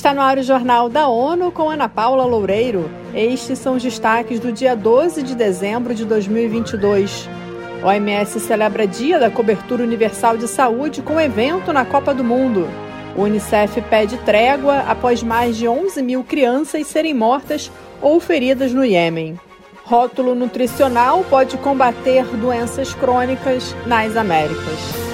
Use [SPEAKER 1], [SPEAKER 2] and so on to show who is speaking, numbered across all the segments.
[SPEAKER 1] Está no ar o Jornal da ONU com Ana Paula Loureiro. Estes são os destaques do dia 12 de dezembro de 2022. O OMS celebra Dia da Cobertura Universal de Saúde com evento na Copa do Mundo. O Unicef pede trégua após mais de 11 mil crianças serem mortas ou feridas no Iêmen. Rótulo nutricional pode combater doenças crônicas nas Américas.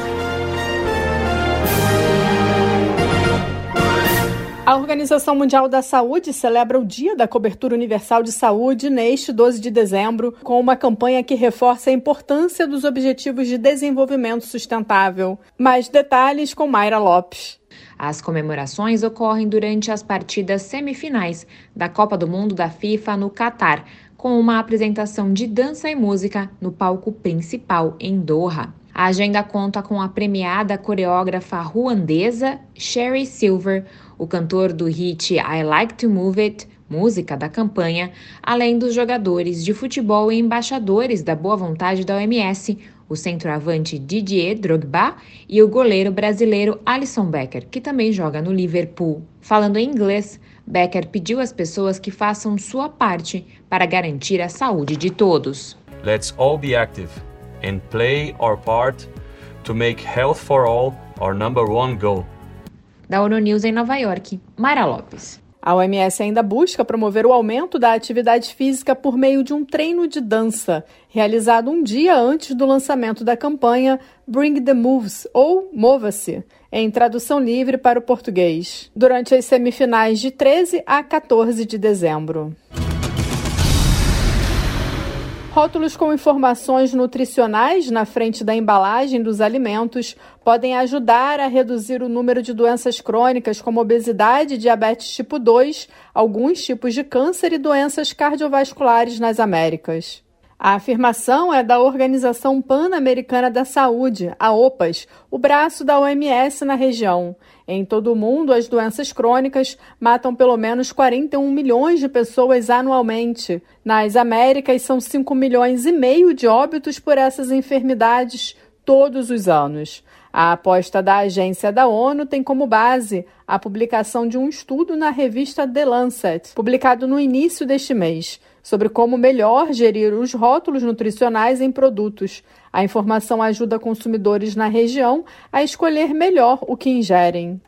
[SPEAKER 1] A Organização Mundial da Saúde celebra o Dia da Cobertura Universal de Saúde neste 12 de dezembro, com uma campanha que reforça a importância dos Objetivos de Desenvolvimento Sustentável. Mais detalhes com Mayra Lopes.
[SPEAKER 2] As comemorações ocorrem durante as partidas semifinais da Copa do Mundo da FIFA no Catar, com uma apresentação de dança e música no palco principal em Doha. A agenda conta com a premiada coreógrafa ruandesa Sherry Silver, o cantor do hit I Like to Move It, música da campanha, além dos jogadores de futebol e embaixadores da boa vontade da OMS, o centroavante Didier Drogba e o goleiro brasileiro Alisson Becker, que também joga no Liverpool. Falando em inglês, Becker pediu às pessoas que façam sua parte para garantir a saúde de todos.
[SPEAKER 3] Let's all be active and play our part to make health for all our number one goal
[SPEAKER 2] da ONU News em Nova York, Mara Lopes.
[SPEAKER 1] A OMS ainda busca promover o aumento da atividade física por meio de um treino de dança, realizado um dia antes do lançamento da campanha Bring the Moves, ou Mova-se, em tradução livre para o português, durante as semifinais de 13 a 14 de dezembro. Rótulos com informações nutricionais na frente da embalagem dos alimentos podem ajudar a reduzir o número de doenças crônicas como obesidade, diabetes tipo 2, alguns tipos de câncer e doenças cardiovasculares nas Américas. A afirmação é da Organização Pan-Americana da Saúde, a OPAS, o braço da OMS na região. Em todo o mundo, as doenças crônicas matam pelo menos 41 milhões de pessoas anualmente. Nas Américas, são 5 milhões e meio de óbitos por essas enfermidades todos os anos. A aposta da agência da ONU tem como base a publicação de um estudo na revista The Lancet, publicado no início deste mês sobre como melhor gerir os rótulos nutricionais em produtos. A informação ajuda consumidores na região a escolher melhor o que ingerem.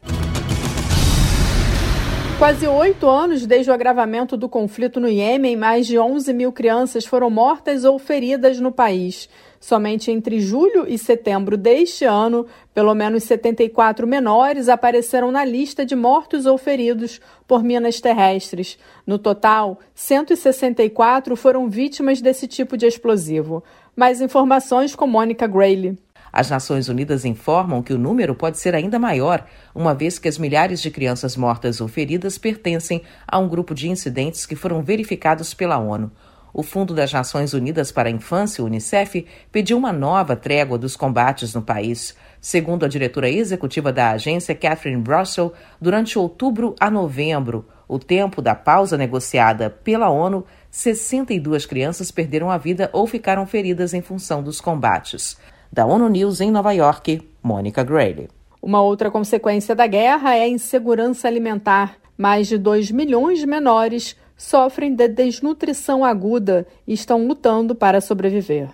[SPEAKER 1] Quase oito anos desde o agravamento do conflito no Iêmen, mais de 11 mil crianças foram mortas ou feridas no país. Somente entre julho e setembro deste ano, pelo menos 74 menores apareceram na lista de mortos ou feridos por minas terrestres. No total, 164 foram vítimas desse tipo de explosivo. Mais informações com Mônica Grayle.
[SPEAKER 4] As Nações Unidas informam que o número pode ser ainda maior, uma vez que as milhares de crianças mortas ou feridas pertencem a um grupo de incidentes que foram verificados pela ONU. O Fundo das Nações Unidas para a Infância, Unicef, pediu uma nova trégua dos combates no país. Segundo a diretora executiva da agência, Catherine Russell, durante outubro a novembro, o tempo da pausa negociada pela ONU, 62 crianças perderam a vida ou ficaram feridas em função dos combates. Da ONU News em Nova York, Mônica Grayle.
[SPEAKER 1] Uma outra consequência da guerra é a insegurança alimentar. Mais de 2 milhões de menores sofrem de desnutrição aguda e estão lutando para sobreviver.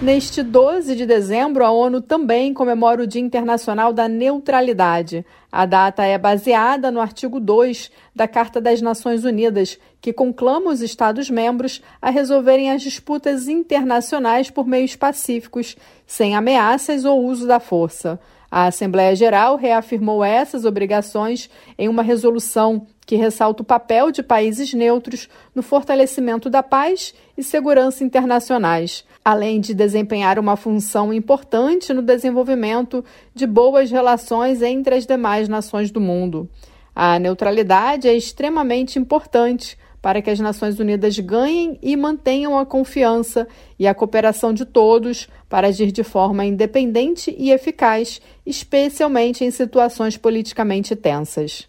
[SPEAKER 1] Neste 12 de dezembro, a ONU também comemora o Dia Internacional da Neutralidade. A data é baseada no artigo 2 da Carta das Nações Unidas, que conclama os Estados-membros a resolverem as disputas internacionais por meios pacíficos, sem ameaças ou uso da força. A Assembleia Geral reafirmou essas obrigações em uma resolução que ressalta o papel de países neutros no fortalecimento da paz e segurança internacionais, além de desempenhar uma função importante no desenvolvimento de boas relações entre as demais nações do mundo. A neutralidade é extremamente importante para que as Nações Unidas ganhem e mantenham a confiança e a cooperação de todos para agir de forma independente e eficaz, especialmente em situações politicamente tensas.